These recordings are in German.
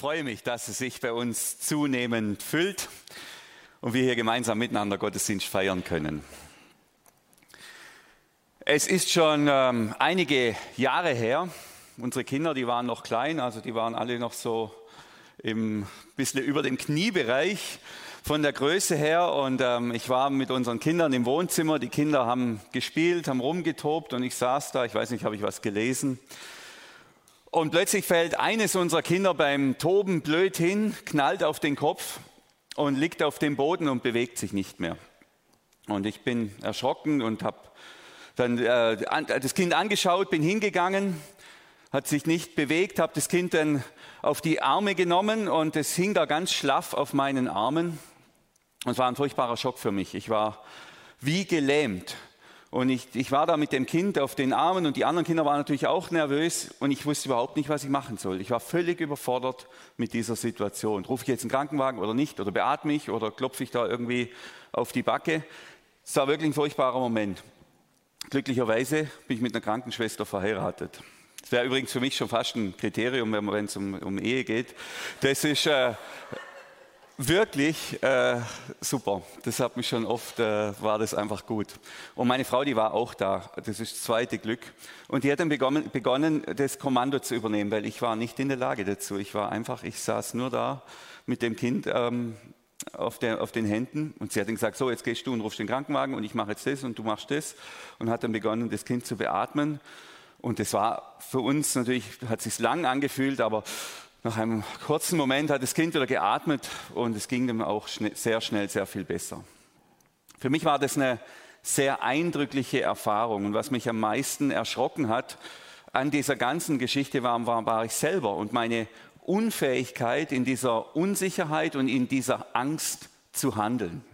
Freue mich, dass es sich bei uns zunehmend füllt und wir hier gemeinsam miteinander Gottesdienst feiern können. Es ist schon ähm, einige Jahre her. Unsere Kinder, die waren noch klein, also die waren alle noch so im bisschen über dem Kniebereich von der Größe her. Und ähm, ich war mit unseren Kindern im Wohnzimmer. Die Kinder haben gespielt, haben rumgetobt und ich saß da. Ich weiß nicht, habe ich was gelesen? Und plötzlich fällt eines unserer Kinder beim Toben blöd hin, knallt auf den Kopf und liegt auf dem Boden und bewegt sich nicht mehr. Und ich bin erschrocken und habe dann äh, das Kind angeschaut, bin hingegangen, hat sich nicht bewegt, habe das Kind dann auf die Arme genommen und es hing da ganz schlaff auf meinen Armen. Und es war ein furchtbarer Schock für mich. Ich war wie gelähmt. Und ich, ich war da mit dem Kind auf den Armen und die anderen Kinder waren natürlich auch nervös und ich wusste überhaupt nicht, was ich machen soll. Ich war völlig überfordert mit dieser Situation. Rufe ich jetzt einen Krankenwagen oder nicht? Oder beatme ich oder klopfe ich da irgendwie auf die Backe? Es war wirklich ein furchtbarer Moment. Glücklicherweise bin ich mit einer Krankenschwester verheiratet. Das wäre übrigens für mich schon fast ein Kriterium, wenn es um, um Ehe geht. Das ist, äh, wirklich äh, super. Das hat mich schon oft, äh, war das einfach gut. Und meine Frau, die war auch da. Das ist das zweite Glück. Und die hat dann begonnen, begonnen, das Kommando zu übernehmen, weil ich war nicht in der Lage dazu. Ich war einfach, ich saß nur da mit dem Kind ähm, auf, der, auf den Händen und sie hat dann gesagt, so jetzt gehst du und rufst den Krankenwagen und ich mache jetzt das und du machst das und hat dann begonnen, das Kind zu beatmen. Und das war für uns natürlich, hat sich lang angefühlt, aber nach einem kurzen Moment hat das Kind wieder geatmet und es ging dem auch sehr schnell sehr viel besser. Für mich war das eine sehr eindrückliche Erfahrung und was mich am meisten erschrocken hat an dieser ganzen Geschichte war, war, war ich selber und meine Unfähigkeit in dieser Unsicherheit und in dieser Angst zu handeln.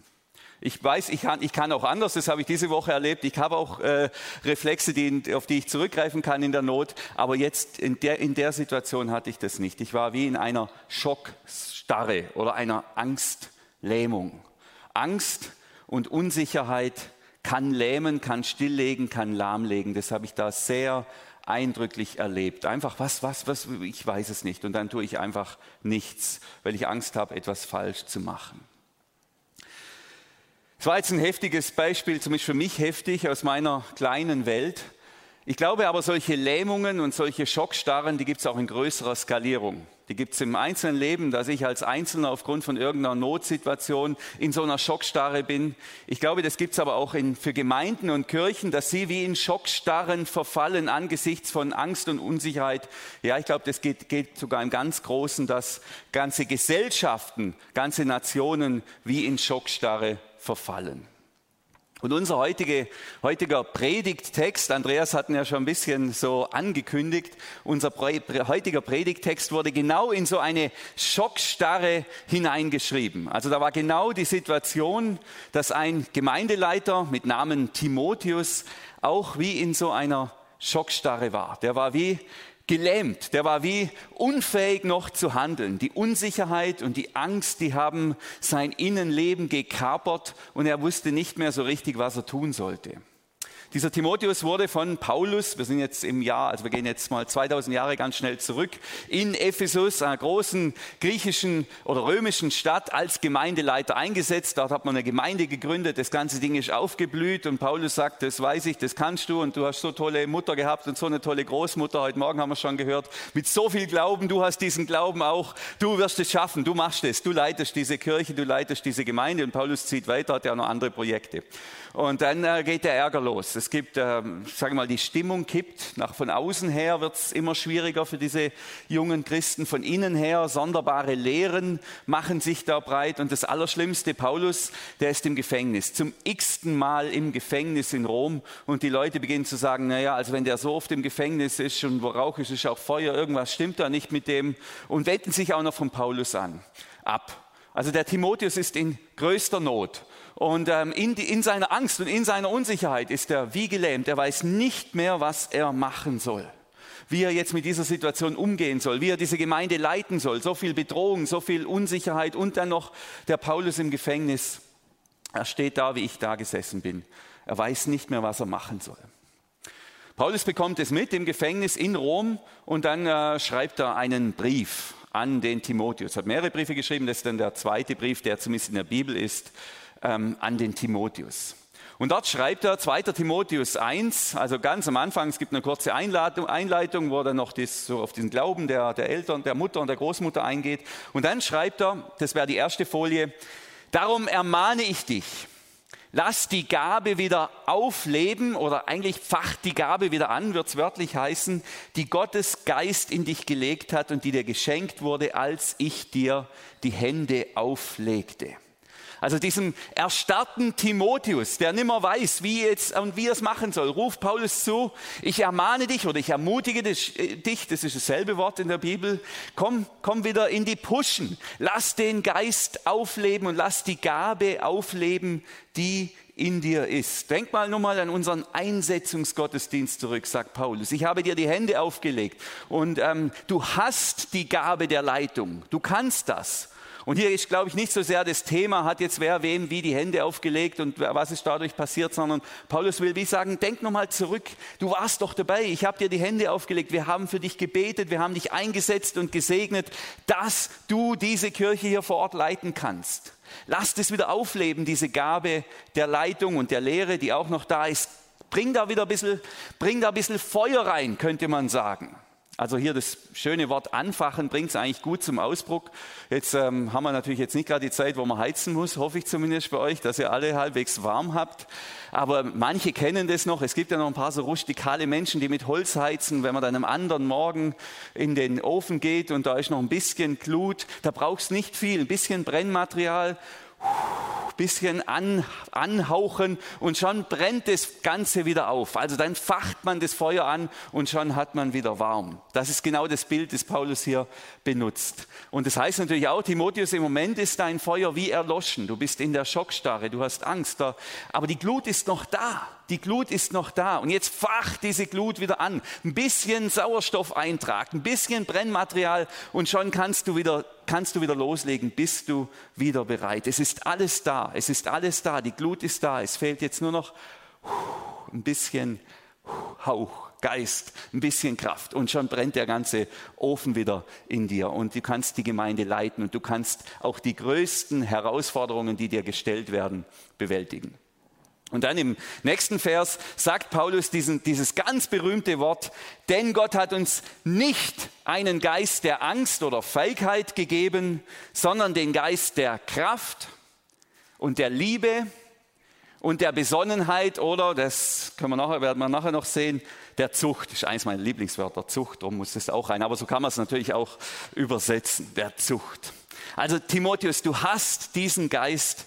Ich weiß, ich kann, ich kann auch anders, das habe ich diese Woche erlebt. Ich habe auch äh, Reflexe, die, auf die ich zurückgreifen kann in der Not. Aber jetzt in der, in der Situation hatte ich das nicht. Ich war wie in einer Schockstarre oder einer Angstlähmung. Angst und Unsicherheit kann lähmen, kann stilllegen, kann lahmlegen. Das habe ich da sehr eindrücklich erlebt. Einfach was, was, was, ich weiß es nicht. Und dann tue ich einfach nichts, weil ich Angst habe, etwas falsch zu machen. Es war jetzt ein heftiges Beispiel, zumindest für mich heftig aus meiner kleinen Welt. Ich glaube aber, solche Lähmungen und solche Schockstarren, die gibt es auch in größerer Skalierung. Die gibt es im einzelnen Leben, dass ich als Einzelner aufgrund von irgendeiner Notsituation in so einer Schockstarre bin. Ich glaube, das gibt es aber auch in, für Gemeinden und Kirchen, dass sie wie in Schockstarren verfallen angesichts von Angst und Unsicherheit. Ja, ich glaube, das geht, geht sogar im ganz Großen, dass ganze Gesellschaften, ganze Nationen wie in Schockstarre verfallen. Und unser heutige, heutiger Predigttext, Andreas hat ihn ja schon ein bisschen so angekündigt, unser heutiger Predigttext wurde genau in so eine Schockstarre hineingeschrieben. Also da war genau die Situation, dass ein Gemeindeleiter mit Namen Timotheus auch wie in so einer Schockstarre war. Der war wie gelähmt, der war wie unfähig noch zu handeln. Die Unsicherheit und die Angst, die haben sein Innenleben gekapert und er wusste nicht mehr so richtig, was er tun sollte. Dieser Timotheus wurde von Paulus, wir sind jetzt im Jahr, also wir gehen jetzt mal 2000 Jahre ganz schnell zurück, in Ephesus, einer großen griechischen oder römischen Stadt, als Gemeindeleiter eingesetzt. Dort hat man eine Gemeinde gegründet, das ganze Ding ist aufgeblüht und Paulus sagt, das weiß ich, das kannst du und du hast so tolle Mutter gehabt und so eine tolle Großmutter. Heute Morgen haben wir schon gehört, mit so viel Glauben, du hast diesen Glauben auch, du wirst es schaffen, du machst es, du leitest diese Kirche, du leitest diese Gemeinde und Paulus zieht weiter, hat ja noch andere Projekte. Und dann äh, geht der Ärger los. Es gibt, äh, sage mal, die Stimmung kippt. Nach von außen her wird es immer schwieriger für diese jungen Christen. Von innen her sonderbare Lehren machen sich da breit. Und das Allerschlimmste, Paulus, der ist im Gefängnis. Zum x-ten Mal im Gefängnis in Rom. Und die Leute beginnen zu sagen, naja, also wenn der so oft im Gefängnis ist und wo Rauch ist, ist auch Feuer, irgendwas stimmt da nicht mit dem. Und wenden sich auch noch von Paulus an, ab. Also der Timotheus ist in größter Not. Und ähm, in, in seiner Angst und in seiner Unsicherheit ist er wie gelähmt. Er weiß nicht mehr, was er machen soll wie er jetzt mit dieser Situation umgehen soll, wie er diese Gemeinde leiten soll. So viel Bedrohung, so viel Unsicherheit und dann noch der Paulus im Gefängnis. Er steht da, wie ich da gesessen bin. Er weiß nicht mehr, was er machen soll. Paulus bekommt es mit im Gefängnis in Rom und dann äh, schreibt er einen Brief an den Timotheus. Er hat mehrere Briefe geschrieben, das ist dann der zweite Brief, der zumindest in der Bibel ist, ähm, an den Timotheus. Und dort schreibt er 2. Timotheus 1, also ganz am Anfang, es gibt eine kurze Einleitung, Einleitung wo er noch das, so auf den Glauben der, der Eltern, der Mutter und der Großmutter eingeht. Und dann schreibt er, das wäre die erste Folie, darum ermahne ich dich, lass die Gabe wieder aufleben oder eigentlich facht die Gabe wieder an, wird es wörtlich heißen, die Gottes Geist in dich gelegt hat und die dir geschenkt wurde, als ich dir die Hände auflegte. Also diesem erstarrten Timotheus, der nimmer weiß, wie jetzt und wie er es machen soll, ruft Paulus zu, ich ermahne dich oder ich ermutige äh, dich, das ist dasselbe Wort in der Bibel, komm, komm wieder in die Puschen, lass den Geist aufleben und lass die Gabe aufleben, die in dir ist. Denk mal nur mal an unseren Einsetzungsgottesdienst zurück, sagt Paulus. Ich habe dir die Hände aufgelegt und ähm, du hast die Gabe der Leitung. Du kannst das. Und hier ist, glaube ich, nicht so sehr das Thema, hat jetzt wer wem wie die Hände aufgelegt und was ist dadurch passiert, sondern Paulus will wie sagen, denk nochmal zurück, du warst doch dabei, ich habe dir die Hände aufgelegt, wir haben für dich gebetet, wir haben dich eingesetzt und gesegnet, dass du diese Kirche hier vor Ort leiten kannst. Lass das wieder aufleben, diese Gabe der Leitung und der Lehre, die auch noch da ist. Bring da wieder ein bisschen, bring da ein bisschen Feuer rein, könnte man sagen. Also hier das schöne Wort anfachen bringt es eigentlich gut zum Ausdruck. Jetzt ähm, haben wir natürlich jetzt nicht gerade die Zeit, wo man heizen muss, hoffe ich zumindest bei euch, dass ihr alle halbwegs warm habt. Aber manche kennen das noch. Es gibt ja noch ein paar so rustikale Menschen, die mit Holz heizen. Wenn man dann am anderen Morgen in den Ofen geht und da ist noch ein bisschen Glut, da brauchst nicht viel, ein bisschen Brennmaterial bisschen an, anhauchen und schon brennt das Ganze wieder auf. Also dann facht man das Feuer an und schon hat man wieder warm. Das ist genau das Bild, das Paulus hier benutzt. Und das heißt natürlich auch, Timotheus, im Moment ist dein Feuer wie erloschen. Du bist in der Schockstarre, du hast Angst. Aber die Glut ist noch da. Die Glut ist noch da. Und jetzt facht diese Glut wieder an. Ein bisschen Sauerstoffeintrag, ein bisschen Brennmaterial und schon kannst du wieder, kannst du wieder loslegen, bist du wieder bereit. Es ist alles da. Es ist alles da. Die Glut ist da. Es fehlt jetzt nur noch ein bisschen Hauch, Geist, ein bisschen Kraft und schon brennt der ganze Ofen wieder in dir und du kannst die Gemeinde leiten und du kannst auch die größten Herausforderungen, die dir gestellt werden, bewältigen. Und dann im nächsten Vers sagt Paulus diesen, dieses ganz berühmte Wort, denn Gott hat uns nicht einen Geist der Angst oder Feigheit gegeben, sondern den Geist der Kraft und der Liebe und der Besonnenheit oder, das können wir nachher, werden wir nachher noch sehen, der Zucht. Das ist eines meiner Lieblingswörter, Zucht, darum muss das auch rein. Aber so kann man es natürlich auch übersetzen, der Zucht. Also Timotheus, du hast diesen Geist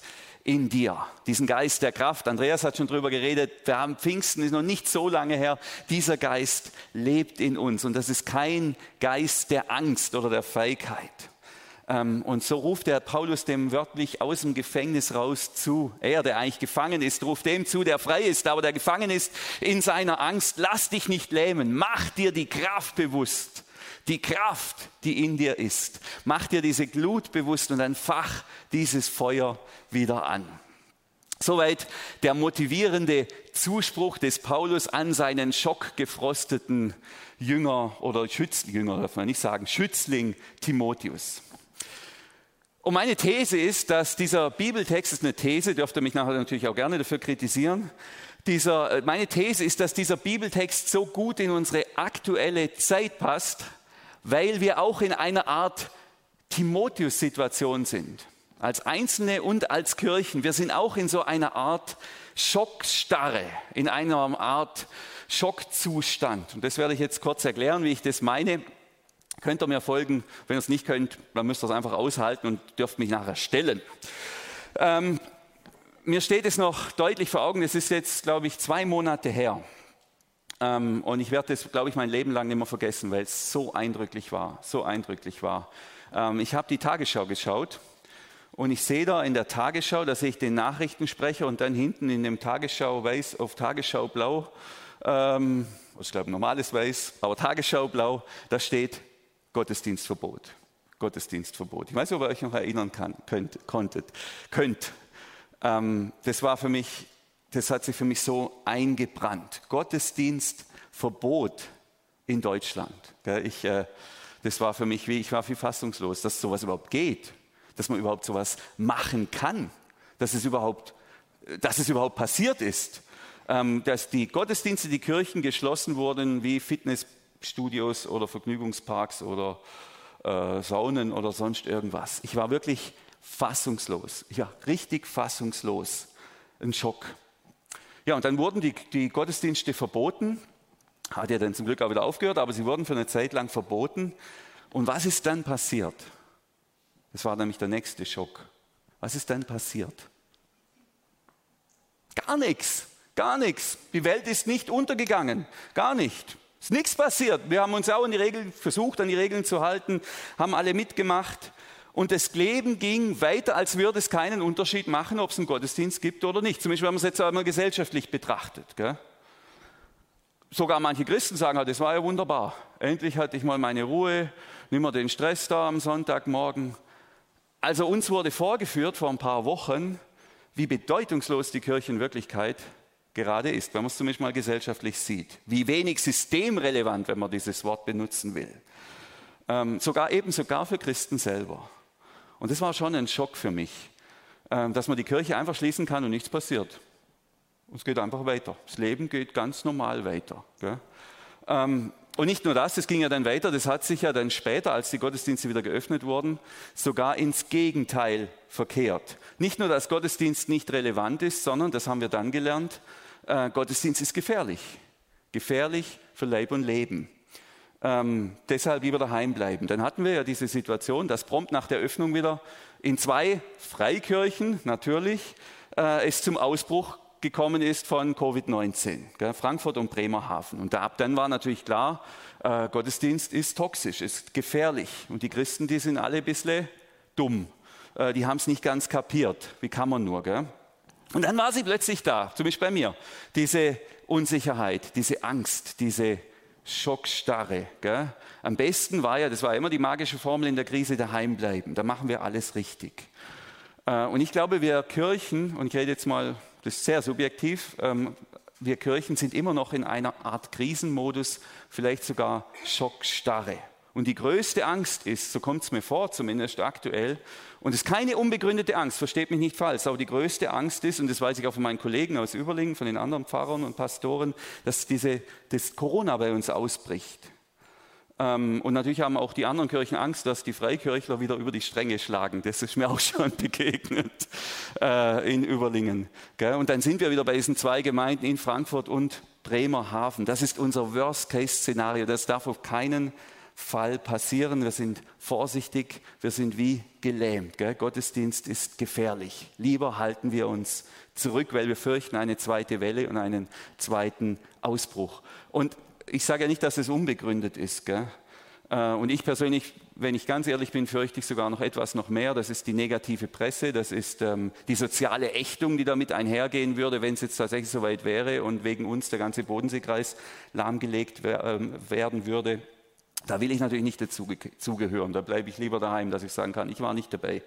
in dir, diesen Geist der Kraft. Andreas hat schon drüber geredet, wir haben Pfingsten, ist noch nicht so lange her. Dieser Geist lebt in uns und das ist kein Geist der Angst oder der Feigheit. Ähm, und so ruft der Paulus dem wörtlich aus dem Gefängnis raus zu. Er, der eigentlich gefangen ist, ruft dem zu, der frei ist, aber der gefangen ist in seiner Angst. Lass dich nicht lähmen, mach dir die Kraft bewusst die Kraft, die in dir ist. Mach dir diese Glut bewusst und dann fach dieses Feuer wieder an. Soweit der motivierende Zuspruch des Paulus an seinen schockgefrosteten Jünger oder Schützling, darf man nicht sagen, Schützling Timotheus. Und meine These ist, dass dieser Bibeltext ist eine These, dürft ihr mich nachher natürlich auch gerne dafür kritisieren. Dieser, meine These ist, dass dieser Bibeltext so gut in unsere aktuelle Zeit passt, weil wir auch in einer Art Timotheus-Situation sind. Als Einzelne und als Kirchen. Wir sind auch in so einer Art Schockstarre, in einer Art Schockzustand. Und das werde ich jetzt kurz erklären, wie ich das meine. Könnt ihr mir folgen? Wenn ihr es nicht könnt, dann müsst ihr es einfach aushalten und dürft mich nachher stellen. Ähm, mir steht es noch deutlich vor Augen, es ist jetzt, glaube ich, zwei Monate her. Ähm, und ich werde das, glaube ich, mein Leben lang nicht mehr vergessen, weil es so eindrücklich war, so eindrücklich war. Ähm, ich habe die Tagesschau geschaut und ich sehe da in der Tagesschau, da sehe ich den Nachrichtensprecher und dann hinten in dem Tagesschau weiß auf Tagesschau blau, ähm, ich glaube normales weiß, aber Tagesschau blau, da steht Gottesdienstverbot. Gottesdienstverbot. Ich weiß nicht, ob ihr euch noch erinnern kann, könnt, konntet, könnt. Ähm, das war für mich das hat sich für mich so eingebrannt. Gottesdienstverbot in Deutschland. Ich, äh, Das war für mich wie, ich war viel fassungslos, dass sowas überhaupt geht, dass man überhaupt sowas machen kann, dass es überhaupt, dass es überhaupt passiert ist, ähm, dass die Gottesdienste, die Kirchen geschlossen wurden wie Fitnessstudios oder Vergnügungsparks oder äh, Saunen oder sonst irgendwas. Ich war wirklich fassungslos. War richtig fassungslos. Ein Schock. Ja, und dann wurden die, die Gottesdienste verboten. Hat ja dann zum Glück auch wieder aufgehört, aber sie wurden für eine Zeit lang verboten. Und was ist dann passiert? Das war nämlich der nächste Schock. Was ist dann passiert? Gar nichts, gar nichts. Die Welt ist nicht untergegangen, gar nicht. Es ist nichts passiert. Wir haben uns auch an die Regeln versucht, an die Regeln zu halten, haben alle mitgemacht. Und das Leben ging weiter, als würde es keinen Unterschied machen, ob es einen Gottesdienst gibt oder nicht. Zum Beispiel, wenn man es jetzt einmal gesellschaftlich betrachtet. Gell? Sogar manche Christen sagen, halt, das war ja wunderbar. Endlich hatte ich mal meine Ruhe, nicht mehr den Stress da am Sonntagmorgen. Also uns wurde vorgeführt vor ein paar Wochen, wie bedeutungslos die Kirche in Wirklichkeit gerade ist, wenn man es zumindest mal gesellschaftlich sieht. Wie wenig systemrelevant, wenn man dieses Wort benutzen will. Ähm, sogar eben sogar für Christen selber. Und das war schon ein Schock für mich, ähm, dass man die Kirche einfach schließen kann und nichts passiert. Es geht einfach weiter. Das Leben geht ganz normal weiter. Ähm, und nicht nur das, es ging ja dann weiter, das hat sich ja dann später, als die Gottesdienste wieder geöffnet wurden, sogar ins Gegenteil verkehrt. Nicht nur, dass Gottesdienst nicht relevant ist, sondern, das haben wir dann gelernt, äh, Gottesdienst ist gefährlich. Gefährlich für Leib und Leben. Ähm, deshalb lieber daheim bleiben. Dann hatten wir ja diese Situation, dass prompt nach der Öffnung wieder in zwei Freikirchen natürlich äh, es zum Ausbruch gekommen ist von Covid-19, Frankfurt und Bremerhaven. Und ab dann war natürlich klar, äh, Gottesdienst ist toxisch, ist gefährlich. Und die Christen, die sind alle ein bisschen dumm. Äh, die haben es nicht ganz kapiert. Wie kann man nur? Gell? Und dann war sie plötzlich da, zumindest bei mir. Diese Unsicherheit, diese Angst, diese Schockstarre. Gell? Am besten war ja, das war immer die magische Formel in der Krise, daheim bleiben. Da machen wir alles richtig. Äh, und ich glaube, wir Kirchen, und ich rede jetzt mal, das ist sehr subjektiv, ähm, wir Kirchen sind immer noch in einer Art Krisenmodus, vielleicht sogar Schockstarre. Und die größte Angst ist, so kommt es mir vor, zumindest aktuell, und es ist keine unbegründete Angst, versteht mich nicht falsch, aber die größte Angst ist, und das weiß ich auch von meinen Kollegen aus Überlingen, von den anderen Pfarrern und Pastoren, dass diese, das Corona bei uns ausbricht. Ähm, und natürlich haben auch die anderen Kirchen Angst, dass die Freikirchler wieder über die Stränge schlagen. Das ist mir auch schon begegnet äh, in Überlingen. Und dann sind wir wieder bei diesen zwei Gemeinden in Frankfurt und Bremerhaven. Das ist unser Worst-Case-Szenario. Das darf auf keinen Fall Fall passieren. Wir sind vorsichtig, wir sind wie gelähmt. Gell? Gottesdienst ist gefährlich. Lieber halten wir uns zurück, weil wir fürchten eine zweite Welle und einen zweiten Ausbruch. Und ich sage ja nicht, dass es unbegründet ist. Gell? Äh, und ich persönlich, wenn ich ganz ehrlich bin, fürchte ich sogar noch etwas noch mehr. Das ist die negative Presse, das ist ähm, die soziale Ächtung, die damit einhergehen würde, wenn es jetzt tatsächlich soweit wäre und wegen uns der ganze Bodenseekreis lahmgelegt ähm, werden würde. Da will ich natürlich nicht dazugehören. Da bleibe ich lieber daheim, dass ich sagen kann, ich war nicht dabei.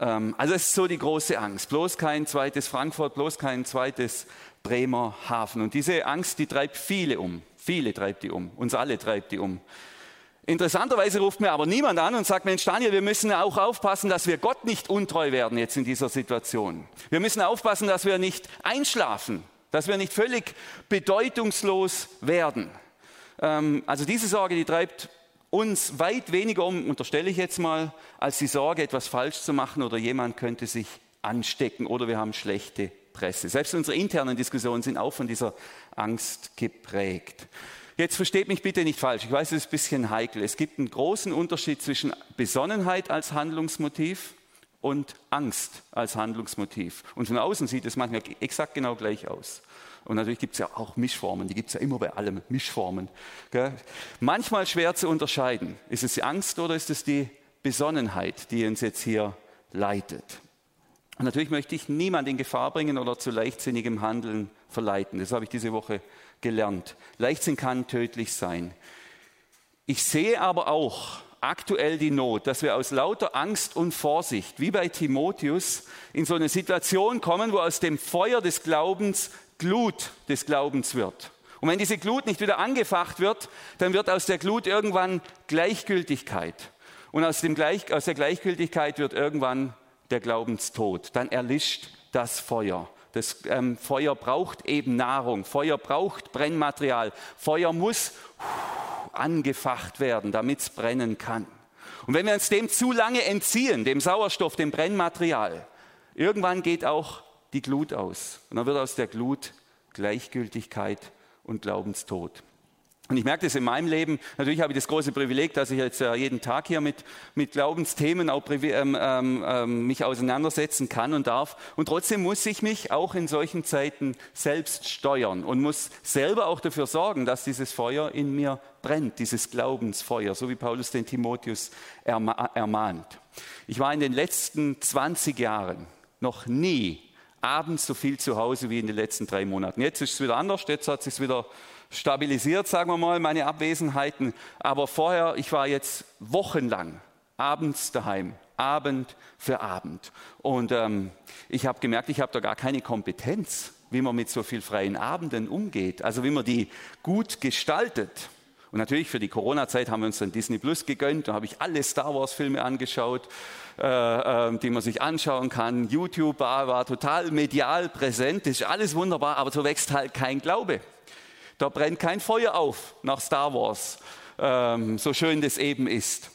Ähm, also es ist so die große Angst. Bloß kein zweites Frankfurt, bloß kein zweites Bremerhaven. Und diese Angst, die treibt viele um. Viele treibt die um. Uns alle treibt die um. Interessanterweise ruft mir aber niemand an und sagt, Mensch Daniel, wir müssen auch aufpassen, dass wir Gott nicht untreu werden jetzt in dieser Situation. Wir müssen aufpassen, dass wir nicht einschlafen, dass wir nicht völlig bedeutungslos werden. Ähm, also diese Sorge, die treibt uns weit weniger um, unterstelle ich jetzt mal, als die Sorge, etwas falsch zu machen oder jemand könnte sich anstecken oder wir haben schlechte Presse. Selbst unsere internen Diskussionen sind auch von dieser Angst geprägt. Jetzt versteht mich bitte nicht falsch. Ich weiß, es ist ein bisschen heikel. Es gibt einen großen Unterschied zwischen Besonnenheit als Handlungsmotiv und Angst als Handlungsmotiv. Und von außen sieht es manchmal exakt genau gleich aus. Und natürlich gibt es ja auch Mischformen, die gibt es ja immer bei allem, Mischformen. Gell? Manchmal schwer zu unterscheiden. Ist es die Angst oder ist es die Besonnenheit, die uns jetzt hier leitet? Und natürlich möchte ich niemand in Gefahr bringen oder zu leichtsinnigem Handeln verleiten. Das habe ich diese Woche gelernt. Leichtsinn kann tödlich sein. Ich sehe aber auch aktuell die Not, dass wir aus lauter Angst und Vorsicht, wie bei Timotheus, in so eine Situation kommen, wo aus dem Feuer des Glaubens Glut des Glaubens wird. Und wenn diese Glut nicht wieder angefacht wird, dann wird aus der Glut irgendwann Gleichgültigkeit. Und aus, dem Gleich, aus der Gleichgültigkeit wird irgendwann der Glaubenstod. Dann erlischt das Feuer. Das ähm, Feuer braucht eben Nahrung. Feuer braucht Brennmaterial. Feuer muss angefacht werden, damit es brennen kann. Und wenn wir uns dem zu lange entziehen, dem Sauerstoff, dem Brennmaterial, irgendwann geht auch die Glut aus. Und dann wird aus der Glut Gleichgültigkeit und Glaubenstod. Und ich merke das in meinem Leben. Natürlich habe ich das große Privileg, dass ich jetzt äh, jeden Tag hier mit, mit Glaubensthemen auch ähm, ähm, ähm, mich auseinandersetzen kann und darf. Und trotzdem muss ich mich auch in solchen Zeiten selbst steuern und muss selber auch dafür sorgen, dass dieses Feuer in mir brennt, dieses Glaubensfeuer, so wie Paulus den Timotheus erma ermahnt. Ich war in den letzten 20 Jahren noch nie abends so viel zu Hause wie in den letzten drei Monaten. Jetzt ist es wieder anders, jetzt hat es sich wieder stabilisiert, sagen wir mal, meine Abwesenheiten. Aber vorher, ich war jetzt wochenlang abends daheim, Abend für Abend. Und ähm, ich habe gemerkt, ich habe da gar keine Kompetenz, wie man mit so viel freien Abenden umgeht, also wie man die gut gestaltet. Und natürlich für die Corona-Zeit haben wir uns dann Disney Plus gegönnt. Da habe ich alle Star Wars-Filme angeschaut, äh, äh, die man sich anschauen kann. YouTube war, war total medial präsent. Das ist alles wunderbar, aber so wächst halt kein Glaube. Da brennt kein Feuer auf nach Star Wars, ähm, so schön das eben ist.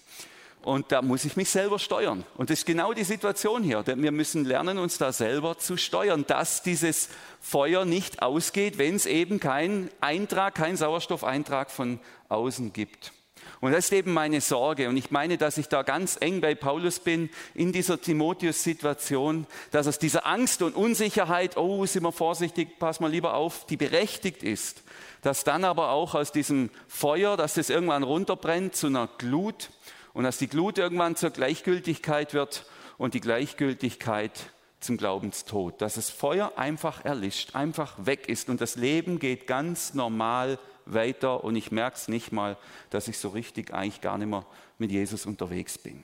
Und da muss ich mich selber steuern. Und das ist genau die Situation hier. Wir müssen lernen, uns da selber zu steuern, dass dieses Feuer nicht ausgeht, wenn es eben keinen Eintrag, keinen Sauerstoffeintrag von außen gibt. Und das ist eben meine Sorge. Und ich meine, dass ich da ganz eng bei Paulus bin in dieser Timotheus-Situation, dass aus dieser Angst und Unsicherheit, oh, sind wir vorsichtig, pass mal lieber auf, die berechtigt ist, dass dann aber auch aus diesem Feuer, dass das irgendwann runterbrennt zu einer Glut und dass die Glut irgendwann zur Gleichgültigkeit wird und die Gleichgültigkeit zum Glaubenstod, dass das Feuer einfach erlischt, einfach weg ist und das Leben geht ganz normal weiter und ich merke es nicht mal, dass ich so richtig eigentlich gar nicht mehr mit Jesus unterwegs bin.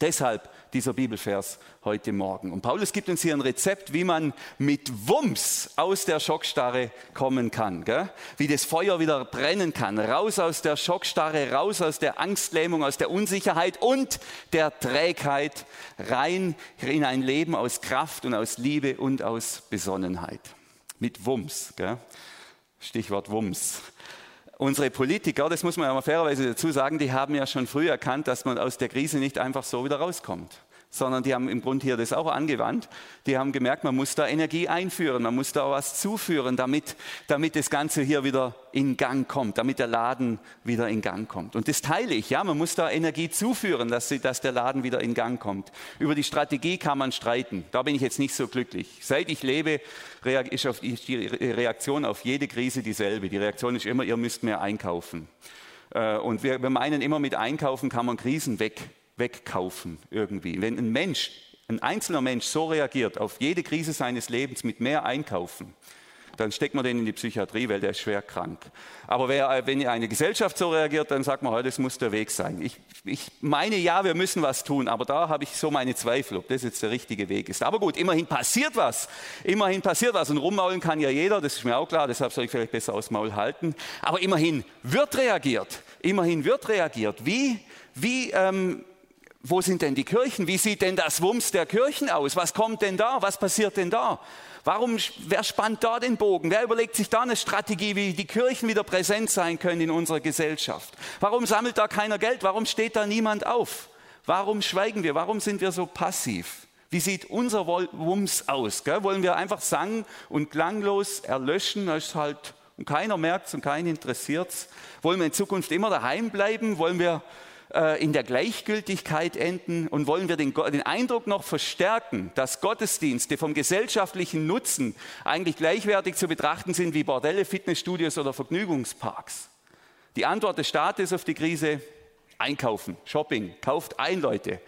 Deshalb dieser Bibelvers heute Morgen. Und Paulus gibt uns hier ein Rezept, wie man mit Wumms aus der Schockstarre kommen kann. Gell? Wie das Feuer wieder brennen kann. Raus aus der Schockstarre, raus aus der Angstlähmung, aus der Unsicherheit und der Trägheit, rein in ein Leben aus Kraft und aus Liebe und aus Besonnenheit. Mit Wumms. Gell? Stichwort Wumms. Unsere Politiker, das muss man ja mal fairerweise dazu sagen, die haben ja schon früh erkannt, dass man aus der Krise nicht einfach so wieder rauskommt sondern die haben im Grunde hier das auch angewandt. Die haben gemerkt, man muss da Energie einführen, man muss da was zuführen, damit, damit das Ganze hier wieder in Gang kommt, damit der Laden wieder in Gang kommt. Und das teile ich, ja, man muss da Energie zuführen, dass, sie, dass der Laden wieder in Gang kommt. Über die Strategie kann man streiten, da bin ich jetzt nicht so glücklich. Seit ich lebe, ist die Reaktion auf jede Krise dieselbe. Die Reaktion ist immer, ihr müsst mehr einkaufen. Äh, und wir, wir meinen immer, mit Einkaufen kann man Krisen weg wegkaufen irgendwie. Wenn ein Mensch, ein einzelner Mensch so reagiert auf jede Krise seines Lebens mit mehr Einkaufen, dann steckt man den in die Psychiatrie, weil der ist schwer krank. Aber wer, wenn eine Gesellschaft so reagiert, dann sagt man, oh, das muss der Weg sein. Ich, ich meine, ja, wir müssen was tun, aber da habe ich so meine Zweifel, ob das jetzt der richtige Weg ist. Aber gut, immerhin passiert was. Immerhin passiert was. Und rummaulen kann ja jeder, das ist mir auch klar, deshalb soll ich vielleicht besser aus Maul halten. Aber immerhin wird reagiert. Immerhin wird reagiert. Wie, wie ähm, wo sind denn die Kirchen? Wie sieht denn das Wumms der Kirchen aus? Was kommt denn da? Was passiert denn da? Warum, wer spannt da den Bogen? Wer überlegt sich da eine Strategie, wie die Kirchen wieder präsent sein können in unserer Gesellschaft? Warum sammelt da keiner Geld? Warum steht da niemand auf? Warum schweigen wir? Warum sind wir so passiv? Wie sieht unser Wumms aus? Gell? Wollen wir einfach sang- und klanglos erlöschen? Das ist halt, und keiner merkt es und keinen interessiert es. Wollen wir in Zukunft immer daheim bleiben? Wollen wir äh, in der Gleichgültigkeit enden und wollen wir den, den Eindruck noch verstärken, dass Gottesdienste vom gesellschaftlichen Nutzen eigentlich gleichwertig zu betrachten sind wie Bordelle, Fitnessstudios oder Vergnügungsparks. Die Antwort des Staates auf die Krise, einkaufen, Shopping, kauft ein, Leute.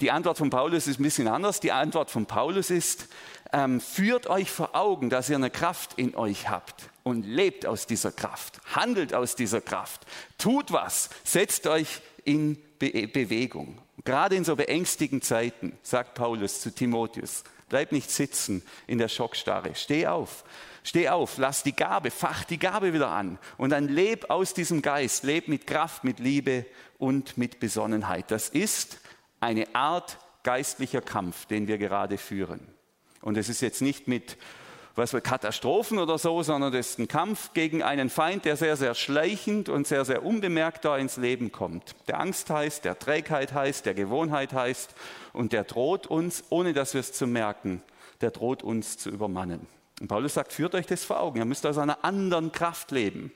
Die Antwort von Paulus ist ein bisschen anders. Die Antwort von Paulus ist, ähm, führt euch vor Augen, dass ihr eine Kraft in euch habt und lebt aus dieser Kraft, handelt aus dieser Kraft, tut was, setzt euch in Be Bewegung. Gerade in so beängstigenden Zeiten, sagt Paulus zu Timotheus, Bleib nicht sitzen in der Schockstarre. Steh auf. Steh auf, lass die Gabe, fach die Gabe wieder an und dann leb aus diesem Geist, leb mit Kraft, mit Liebe und mit Besonnenheit. Das ist eine Art geistlicher Kampf, den wir gerade führen. Und es ist jetzt nicht mit was für Katastrophen oder so, sondern das ist ein Kampf gegen einen Feind, der sehr, sehr schleichend und sehr, sehr unbemerkt da ins Leben kommt. Der Angst heißt, der Trägheit heißt, der Gewohnheit heißt und der droht uns, ohne dass wir es zu merken, der droht uns zu übermannen. Und Paulus sagt, führt euch das vor Augen. Ihr müsst aus einer anderen Kraft leben.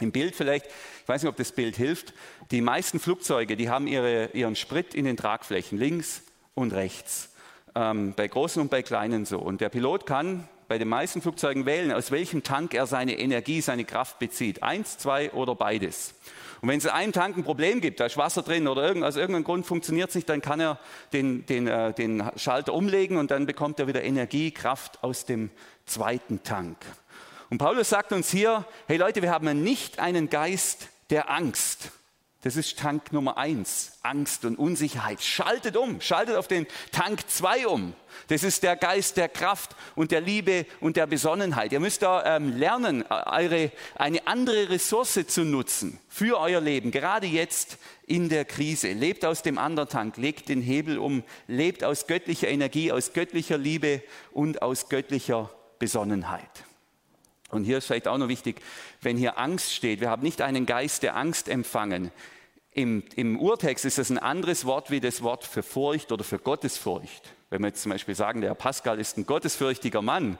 Im Bild vielleicht, ich weiß nicht, ob das Bild hilft, die meisten Flugzeuge, die haben ihre, ihren Sprit in den Tragflächen links und rechts. Ähm, bei großen und bei kleinen so. Und der Pilot kann bei den meisten Flugzeugen wählen, aus welchem Tank er seine Energie, seine Kraft bezieht. Eins, zwei oder beides. Und wenn es in einem Tank ein Problem gibt, da ist Wasser drin oder irgend, aus irgendeinem Grund funktioniert es nicht, dann kann er den, den, äh, den Schalter umlegen und dann bekommt er wieder Energie, Kraft aus dem zweiten Tank. Und Paulus sagt uns hier, hey Leute, wir haben nicht einen Geist der Angst. Das ist Tank Nummer eins, Angst und Unsicherheit. Schaltet um, schaltet auf den Tank zwei um. Das ist der Geist der Kraft und der Liebe und der Besonnenheit. Ihr müsst da ähm, lernen, eure, eine andere Ressource zu nutzen für euer Leben, gerade jetzt in der Krise. Lebt aus dem anderen Tank, legt den Hebel um, lebt aus göttlicher Energie, aus göttlicher Liebe und aus göttlicher Besonnenheit. Und hier ist vielleicht auch noch wichtig, wenn hier Angst steht, wir haben nicht einen Geist der Angst empfangen. Im, Im Urtext ist das ein anderes Wort wie das Wort für Furcht oder für Gottesfurcht. Wenn wir jetzt zum Beispiel sagen, der Pascal ist ein gottesfürchtiger Mann,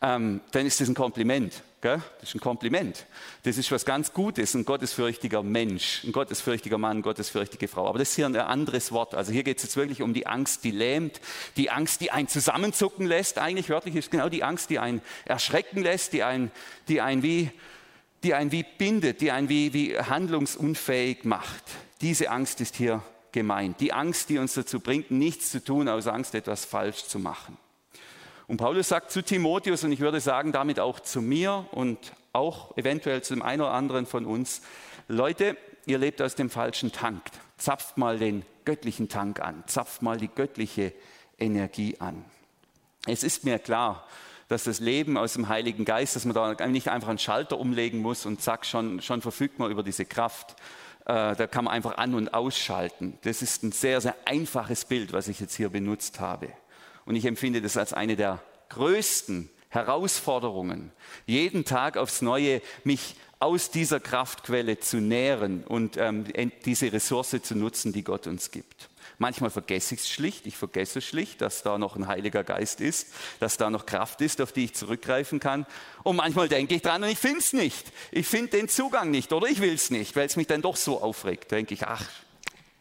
ähm, dann ist das ein Kompliment. Gell? Das ist ein Kompliment. Das ist was ganz Gutes, ein gottesfürchtiger Mensch, ein gottesfürchtiger Mann, eine gottesfürchtige Frau. Aber das ist hier ein anderes Wort. Also hier geht es jetzt wirklich um die Angst, die lähmt, die Angst, die einen zusammenzucken lässt. Eigentlich wörtlich ist genau die Angst, die einen erschrecken lässt, die einen, die einen wie die einen wie bindet, die einen wie, wie handlungsunfähig macht. Diese Angst ist hier gemeint. Die Angst, die uns dazu bringt, nichts zu tun, aus Angst, etwas falsch zu machen. Und Paulus sagt zu Timotheus, und ich würde sagen damit auch zu mir und auch eventuell zu dem einen oder anderen von uns, Leute, ihr lebt aus dem falschen Tank. Zapft mal den göttlichen Tank an, zapft mal die göttliche Energie an. Es ist mir klar, dass das Leben aus dem Heiligen Geist, dass man da nicht einfach einen Schalter umlegen muss und zack, schon, schon verfügt man über diese Kraft. Äh, da kann man einfach an- und ausschalten. Das ist ein sehr, sehr einfaches Bild, was ich jetzt hier benutzt habe. Und ich empfinde das als eine der größten Herausforderungen, jeden Tag aufs Neue mich aus dieser Kraftquelle zu nähren und ähm, diese Ressource zu nutzen, die Gott uns gibt. Manchmal vergesse ich es schlicht. Ich vergesse schlicht, dass da noch ein Heiliger Geist ist, dass da noch Kraft ist, auf die ich zurückgreifen kann. Und manchmal denke ich dran und ich finde es nicht. Ich finde den Zugang nicht oder ich will es nicht, weil es mich dann doch so aufregt. Da denke ich, ach,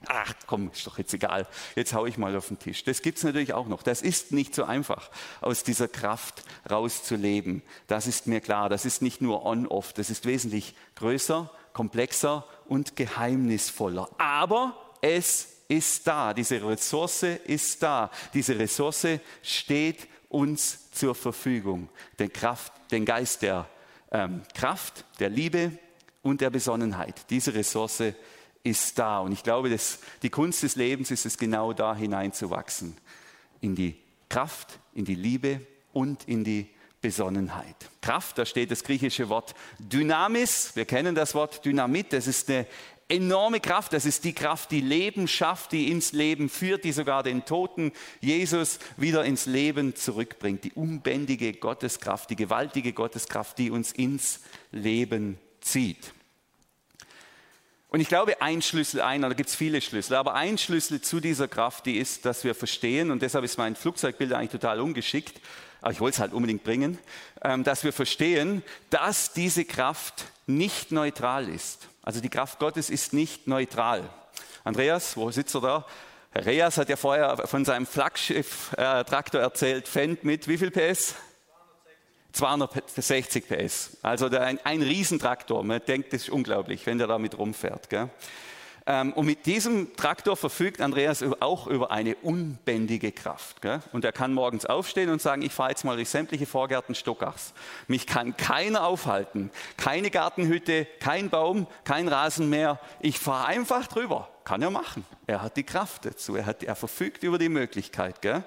ach komm, ist doch jetzt egal, jetzt haue ich mal auf den Tisch. Das gibt es natürlich auch noch. Das ist nicht so einfach, aus dieser Kraft rauszuleben. Das ist mir klar. Das ist nicht nur on-off, das ist wesentlich größer, komplexer und geheimnisvoller. Aber es ist da, diese Ressource ist da. Diese Ressource steht uns zur Verfügung. Den, Kraft, den Geist der ähm, Kraft, der Liebe und der Besonnenheit. Diese Ressource ist da. Und ich glaube, dass die Kunst des Lebens ist es genau da hineinzuwachsen. In die Kraft, in die Liebe und in die Besonnenheit. Kraft, da steht das griechische Wort Dynamis. Wir kennen das Wort Dynamit. Das ist eine enorme Kraft. Das ist die Kraft, die Leben schafft, die ins Leben führt, die sogar den toten Jesus wieder ins Leben zurückbringt. Die unbändige Gotteskraft, die gewaltige Gotteskraft, die uns ins Leben zieht. Und ich glaube, ein Schlüssel, einer, da gibt es viele Schlüssel, aber ein Schlüssel zu dieser Kraft, die ist, dass wir verstehen, und deshalb ist mein Flugzeugbild eigentlich total ungeschickt, aber ich wollte es halt unbedingt bringen, ähm, dass wir verstehen, dass diese Kraft nicht neutral ist. Also die Kraft Gottes ist nicht neutral. Andreas, wo sitzt er da? Andreas hat ja vorher von seinem Flaggschiff-Traktor äh, erzählt, Fendt mit wie viel PS? 260 PS. Also ein, ein Riesentraktor. Man denkt, das ist unglaublich, wenn der damit rumfährt. Gell? Ähm, und mit diesem Traktor verfügt Andreas auch über eine unbändige Kraft. Und er kann morgens aufstehen und sagen, ich fahre jetzt mal durch sämtliche Vorgärten Stockachs. Mich kann keiner aufhalten. Keine Gartenhütte, kein Baum, kein Rasenmäher. Ich fahre einfach drüber. kann er machen. Er hat die Kraft dazu. Er, hat, er verfügt über die Möglichkeit. Gell?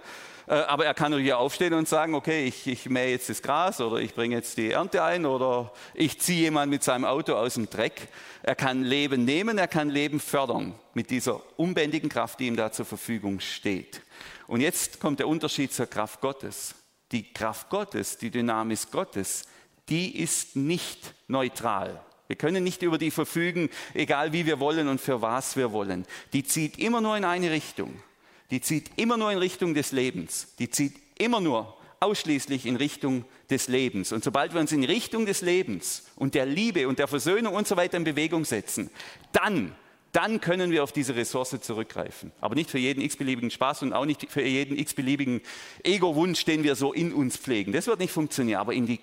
Äh, aber er kann natürlich aufstehen und sagen, okay, ich, ich mähe jetzt das Gras oder ich bringe jetzt die Ernte ein oder ich ziehe jemanden mit seinem Auto aus dem Dreck. Er kann Leben nehmen, er kann Leben fördern mit dieser unbändigen Kraft, die ihm da zur Verfügung steht. Und jetzt kommt der Unterschied zur Kraft Gottes. Die Kraft Gottes, die Dynamis Gottes, die ist nicht neutral. Wir können nicht über die verfügen, egal wie wir wollen und für was wir wollen. Die zieht immer nur in eine Richtung. Die zieht immer nur in Richtung des Lebens. Die zieht immer nur ausschließlich in Richtung des Lebens. Und sobald wir uns in Richtung des Lebens und der Liebe und der Versöhnung und so weiter in Bewegung setzen, dann, dann können wir auf diese Ressource zurückgreifen. Aber nicht für jeden x-beliebigen Spaß und auch nicht für jeden x-beliebigen Ego-Wunsch, den wir so in uns pflegen. Das wird nicht funktionieren. Aber in die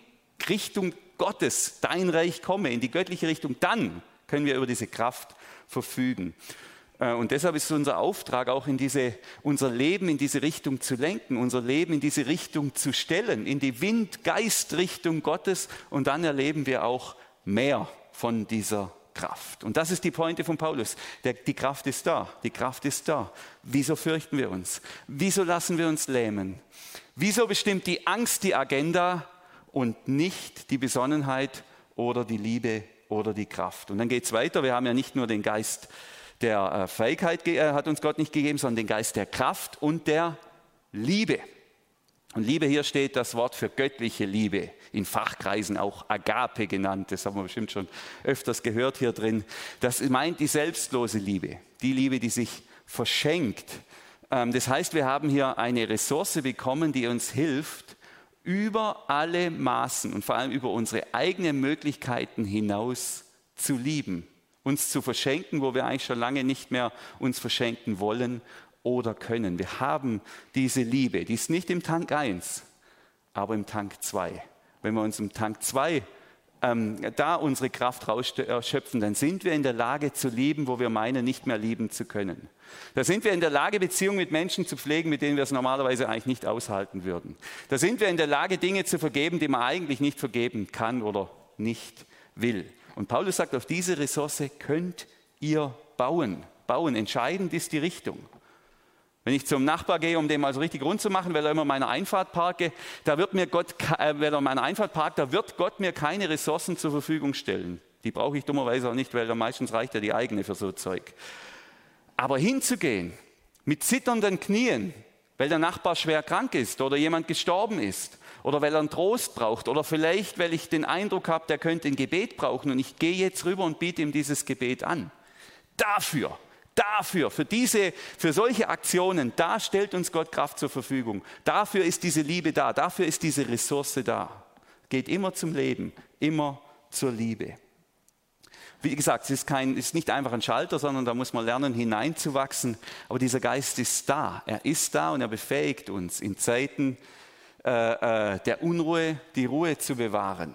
Richtung Gottes, dein Reich komme, in die göttliche Richtung, dann können wir über diese Kraft verfügen. Äh, und deshalb ist unser Auftrag auch in diese, unser Leben in diese Richtung zu lenken, unser Leben in diese Richtung zu stellen, in die Wind-Geist-Richtung Gottes. Und dann erleben wir auch mehr von dieser Kraft. Und das ist die Pointe von Paulus. Der, die Kraft ist da. Die Kraft ist da. Wieso fürchten wir uns? Wieso lassen wir uns lähmen? Wieso bestimmt die Angst die Agenda und nicht die Besonnenheit oder die Liebe oder die Kraft. Und dann geht es weiter. Wir haben ja nicht nur den Geist der äh, Fähigkeit, äh, hat uns Gott nicht gegeben, sondern den Geist der Kraft und der Liebe. Und Liebe hier steht das Wort für göttliche Liebe, in Fachkreisen auch Agape genannt. Das haben wir bestimmt schon öfters gehört hier drin. Das meint die selbstlose Liebe, die Liebe, die sich verschenkt. Ähm, das heißt, wir haben hier eine Ressource bekommen, die uns hilft, über alle Maßen und vor allem über unsere eigenen Möglichkeiten hinaus zu lieben, uns zu verschenken, wo wir eigentlich schon lange nicht mehr uns verschenken wollen oder können. Wir haben diese Liebe, die ist nicht im Tank 1, aber im Tank 2. Wenn wir uns im Tank 2 ähm, da unsere Kraft rausschöpfen, dann sind wir in der Lage zu lieben, wo wir meinen, nicht mehr lieben zu können. Da sind wir in der Lage, Beziehungen mit Menschen zu pflegen, mit denen wir es normalerweise eigentlich nicht aushalten würden. Da sind wir in der Lage, Dinge zu vergeben, die man eigentlich nicht vergeben kann oder nicht will. Und Paulus sagt, auf diese Ressource könnt ihr bauen. Bauen, entscheidend ist die Richtung. Wenn ich zum Nachbar gehe, um den mal so richtig rund zu machen, weil er immer meine Einfahrt parke, da wird mir Gott, äh, weil er meine Einfahrt parkt, da wird Gott mir keine Ressourcen zur Verfügung stellen. Die brauche ich dummerweise auch nicht, weil da meistens reicht ja die eigene für so Zeug. Aber hinzugehen, mit zitternden Knien, weil der Nachbar schwer krank ist oder jemand gestorben ist oder weil er einen Trost braucht oder vielleicht, weil ich den Eindruck habe, der könnte ein Gebet brauchen und ich gehe jetzt rüber und biete ihm dieses Gebet an. Dafür Dafür, für diese, für solche Aktionen, da stellt uns Gott Kraft zur Verfügung. Dafür ist diese Liebe da, dafür ist diese Ressource da. Geht immer zum Leben, immer zur Liebe. Wie gesagt, es ist, kein, ist nicht einfach ein Schalter, sondern da muss man lernen, hineinzuwachsen. Aber dieser Geist ist da. Er ist da und er befähigt uns, in Zeiten äh, äh, der Unruhe die Ruhe zu bewahren.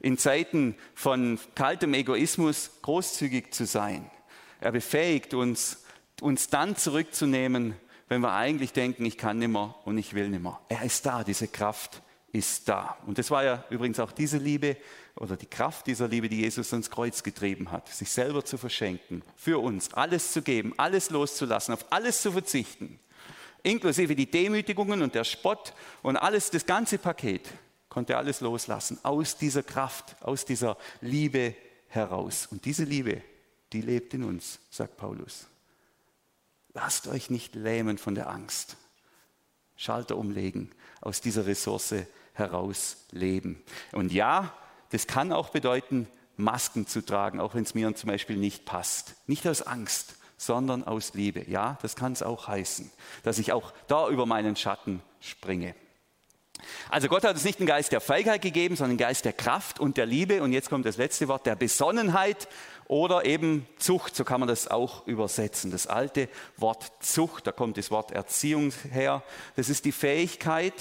In Zeiten von kaltem Egoismus großzügig zu sein. Er befähigt uns, uns dann zurückzunehmen, wenn wir eigentlich denken, ich kann nimmer und ich will nimmer. Er ist da, diese Kraft ist da. Und das war ja übrigens auch diese Liebe oder die Kraft dieser Liebe, die Jesus ans Kreuz getrieben hat, sich selber zu verschenken, für uns alles zu geben, alles loszulassen, auf alles zu verzichten, inklusive die Demütigungen und der Spott und alles, das ganze Paket, konnte er alles loslassen, aus dieser Kraft, aus dieser Liebe heraus. Und diese Liebe die lebt in uns, sagt Paulus. Lasst euch nicht lähmen von der Angst. Schalter umlegen, aus dieser Ressource heraus leben. Und ja, das kann auch bedeuten, Masken zu tragen, auch wenn es mir zum Beispiel nicht passt. Nicht aus Angst, sondern aus Liebe. Ja, das kann es auch heißen, dass ich auch da über meinen Schatten springe. Also Gott hat uns nicht einen Geist der Feigheit gegeben, sondern einen Geist der Kraft und der Liebe. Und jetzt kommt das letzte Wort, der Besonnenheit oder eben Zucht, so kann man das auch übersetzen. Das alte Wort Zucht, da kommt das Wort Erziehung her. Das ist die Fähigkeit,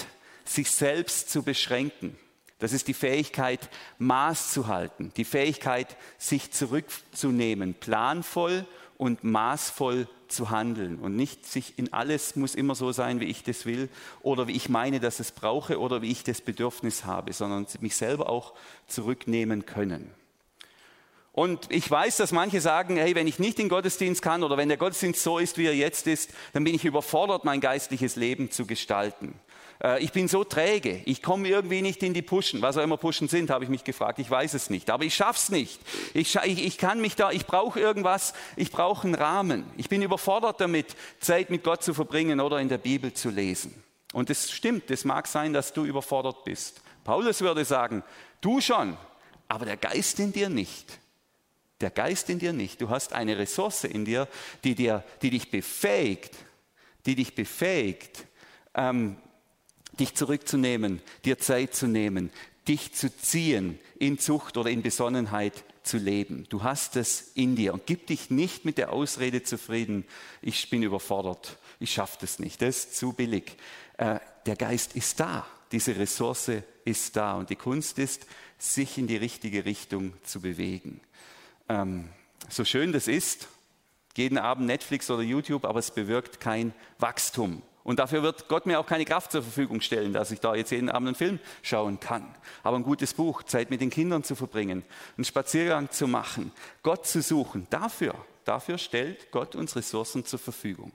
sich selbst zu beschränken. Das ist die Fähigkeit, Maß zu halten, die Fähigkeit, sich zurückzunehmen, planvoll und maßvoll zu handeln und nicht sich in alles muss immer so sein, wie ich das will oder wie ich meine, dass es brauche oder wie ich das Bedürfnis habe, sondern mich selber auch zurücknehmen können. Und ich weiß, dass manche sagen, hey, wenn ich nicht in Gottesdienst kann oder wenn der Gottesdienst so ist, wie er jetzt ist, dann bin ich überfordert, mein geistliches Leben zu gestalten. Äh, ich bin so träge, ich komme irgendwie nicht in die Pushen. Was auch immer Pushen sind, habe ich mich gefragt. Ich weiß es nicht, aber ich schaff's nicht. Ich, ich, ich kann mich da, ich brauche irgendwas, ich brauche einen Rahmen. Ich bin überfordert damit, Zeit mit Gott zu verbringen oder in der Bibel zu lesen. Und es stimmt, es mag sein, dass du überfordert bist. Paulus würde sagen, du schon, aber der Geist in dir nicht der Geist in dir nicht. Du hast eine Ressource in dir, die, dir, die dich befähigt, die dich befähigt, ähm, dich zurückzunehmen, dir Zeit zu nehmen, dich zu ziehen, in Zucht oder in Besonnenheit zu leben. Du hast es in dir und gib dich nicht mit der Ausrede zufrieden, ich bin überfordert, ich schaffe das nicht, das ist zu billig. Äh, der Geist ist da, diese Ressource ist da und die Kunst ist, sich in die richtige Richtung zu bewegen. Ähm, so schön das ist, jeden Abend Netflix oder YouTube, aber es bewirkt kein Wachstum. Und dafür wird Gott mir auch keine Kraft zur Verfügung stellen, dass ich da jetzt jeden Abend einen Film schauen kann. Aber ein gutes Buch, Zeit mit den Kindern zu verbringen, einen Spaziergang zu machen, Gott zu suchen, dafür, dafür stellt Gott uns Ressourcen zur Verfügung.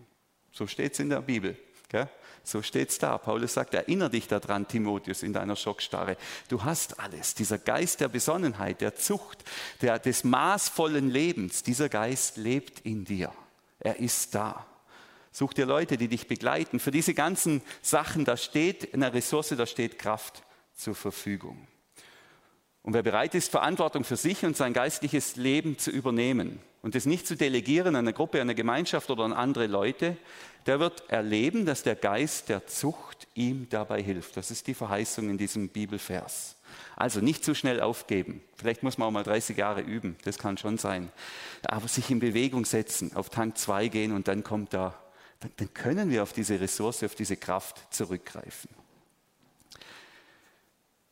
So steht es in der Bibel. Gell? So steht es da. Paulus sagt, erinnere dich daran, Timotheus, in deiner Schockstarre. Du hast alles. Dieser Geist der Besonnenheit, der Zucht, der, des maßvollen Lebens, dieser Geist lebt in dir. Er ist da. Such dir Leute, die dich begleiten. Für diese ganzen Sachen, da steht eine Ressource, da steht Kraft zur Verfügung. Und wer bereit ist, Verantwortung für sich und sein geistliches Leben zu übernehmen und es nicht zu delegieren an eine Gruppe, an eine Gemeinschaft oder an andere Leute, der wird erleben, dass der Geist der Zucht ihm dabei hilft. Das ist die Verheißung in diesem Bibelvers. Also nicht zu schnell aufgeben. Vielleicht muss man auch mal 30 Jahre üben, das kann schon sein. Aber sich in Bewegung setzen, auf Tank 2 gehen und dann kommt da, dann, dann können wir auf diese Ressource, auf diese Kraft zurückgreifen.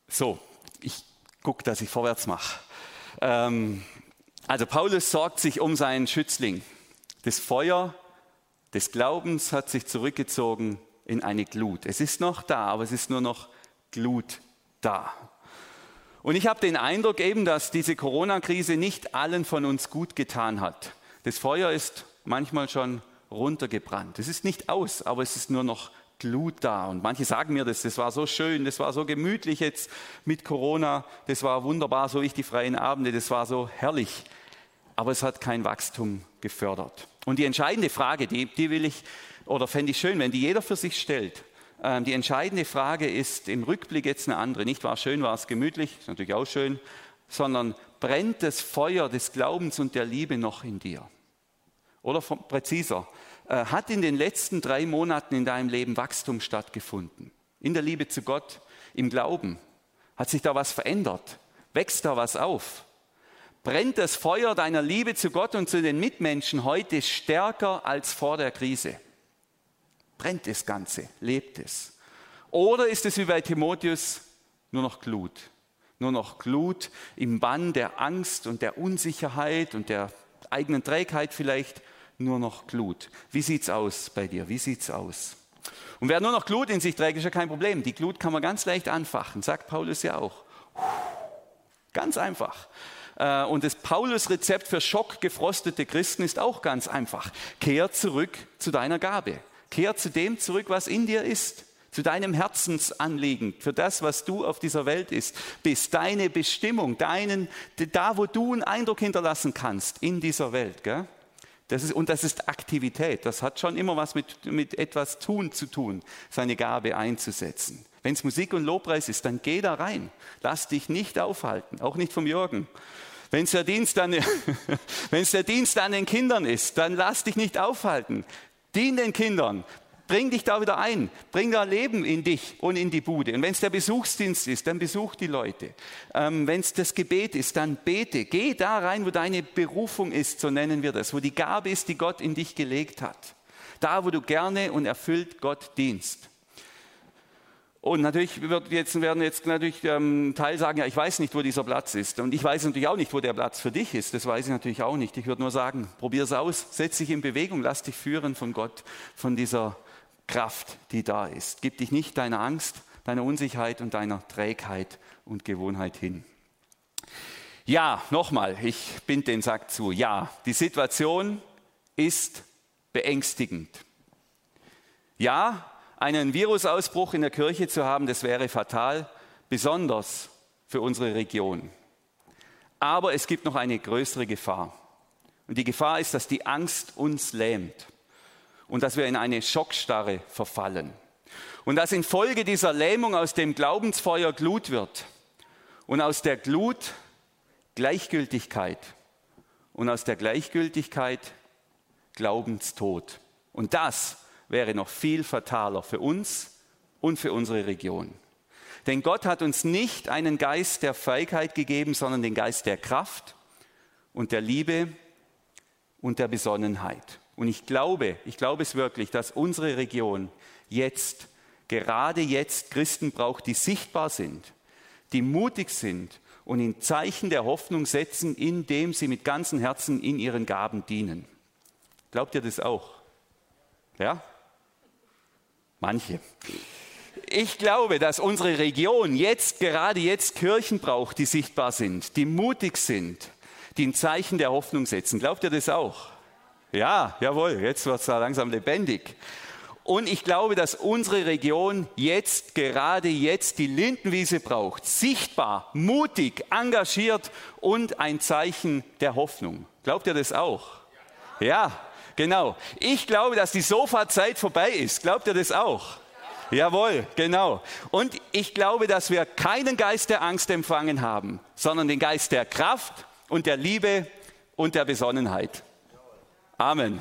So, ich gucke, dass ich vorwärts mache. Ähm, also Paulus sorgt sich um seinen Schützling. Das Feuer des Glaubens hat sich zurückgezogen in eine Glut. Es ist noch da, aber es ist nur noch Glut da. Und ich habe den Eindruck eben, dass diese Corona-Krise nicht allen von uns gut getan hat. Das Feuer ist manchmal schon runtergebrannt. Es ist nicht aus, aber es ist nur noch Glut da. Und manche sagen mir das, das war so schön, das war so gemütlich jetzt mit Corona, das war wunderbar, so ich die freien Abende, das war so herrlich. Aber es hat kein Wachstum gefördert. Und die entscheidende Frage, die, die will ich, oder fände ich schön, wenn die jeder für sich stellt. Ähm, die entscheidende Frage ist im Rückblick jetzt eine andere. Nicht war schön, war es gemütlich, ist natürlich auch schön, sondern brennt das Feuer des Glaubens und der Liebe noch in dir? Oder präziser, äh, hat in den letzten drei Monaten in deinem Leben Wachstum stattgefunden? In der Liebe zu Gott, im Glauben? Hat sich da was verändert? Wächst da was auf? brennt das Feuer deiner Liebe zu Gott und zu den Mitmenschen heute stärker als vor der Krise? Brennt das Ganze, lebt es? Oder ist es wie bei Timotheus nur noch Glut? Nur noch Glut im Bann der Angst und der Unsicherheit und der eigenen Trägheit vielleicht nur noch Glut. Wie sieht's aus bei dir? Wie sieht's aus? Und wer nur noch Glut in sich trägt, ist ja kein Problem. Die Glut kann man ganz leicht anfachen, sagt Paulus ja auch. Ganz einfach. Äh, und das Paulus-Rezept für schockgefrostete Christen ist auch ganz einfach. Kehr zurück zu deiner Gabe. Kehr zu dem zurück, was in dir ist. Zu deinem Herzensanliegen, für das, was du auf dieser Welt ist, bist. Deine Bestimmung, deinen, da, wo du einen Eindruck hinterlassen kannst in dieser Welt. Gell? Das ist, und das ist Aktivität. Das hat schon immer was mit, mit etwas tun zu tun, seine Gabe einzusetzen. Wenn es Musik und Lobpreis ist, dann geh da rein. Lass dich nicht aufhalten, auch nicht vom Jürgen. Wenn es der, der Dienst an den Kindern ist, dann lass dich nicht aufhalten. Dien den Kindern. Bring dich da wieder ein. Bring da Leben in dich und in die Bude. Und wenn es der Besuchsdienst ist, dann besuch die Leute. Ähm, wenn es das Gebet ist, dann bete. Geh da rein, wo deine Berufung ist, so nennen wir das. Wo die Gabe ist, die Gott in dich gelegt hat. Da, wo du gerne und erfüllt Gott dienst. Und natürlich wird jetzt, werden jetzt natürlich ähm, Teil sagen, ja, ich weiß nicht, wo dieser Platz ist. Und ich weiß natürlich auch nicht, wo der Platz für dich ist. Das weiß ich natürlich auch nicht. Ich würde nur sagen, probier es aus, setz dich in Bewegung, lass dich führen von Gott, von dieser Kraft, die da ist. Gib dich nicht deiner Angst, deiner Unsicherheit und deiner Trägheit und Gewohnheit hin. Ja, nochmal, ich binde den Sack zu. Ja, die Situation ist beängstigend. Ja, einen Virusausbruch in der Kirche zu haben, das wäre fatal, besonders für unsere Region. Aber es gibt noch eine größere Gefahr. Und die Gefahr ist, dass die Angst uns lähmt und dass wir in eine Schockstarre verfallen. Und dass infolge dieser Lähmung aus dem Glaubensfeuer Glut wird und aus der Glut Gleichgültigkeit und aus der Gleichgültigkeit Glaubenstod. Und das wäre noch viel fataler für uns und für unsere Region. Denn Gott hat uns nicht einen Geist der Feigheit gegeben, sondern den Geist der Kraft und der Liebe und der Besonnenheit. Und ich glaube, ich glaube es wirklich, dass unsere Region jetzt, gerade jetzt Christen braucht, die sichtbar sind, die mutig sind und in Zeichen der Hoffnung setzen, indem sie mit ganzem Herzen in ihren Gaben dienen. Glaubt ihr das auch? Ja? Manche. Ich glaube, dass unsere Region jetzt, gerade jetzt Kirchen braucht, die sichtbar sind, die mutig sind, die ein Zeichen der Hoffnung setzen. Glaubt ihr das auch? Ja, jawohl, jetzt wird es da langsam lebendig. Und ich glaube, dass unsere Region jetzt, gerade jetzt, die Lindenwiese braucht. Sichtbar, mutig, engagiert und ein Zeichen der Hoffnung. Glaubt ihr das auch? Ja, genau. Ich glaube, dass die Sofa-Zeit vorbei ist. Glaubt ihr das auch? Jawohl, genau. Und ich glaube, dass wir keinen Geist der Angst empfangen haben, sondern den Geist der Kraft und der Liebe und der Besonnenheit. Amen.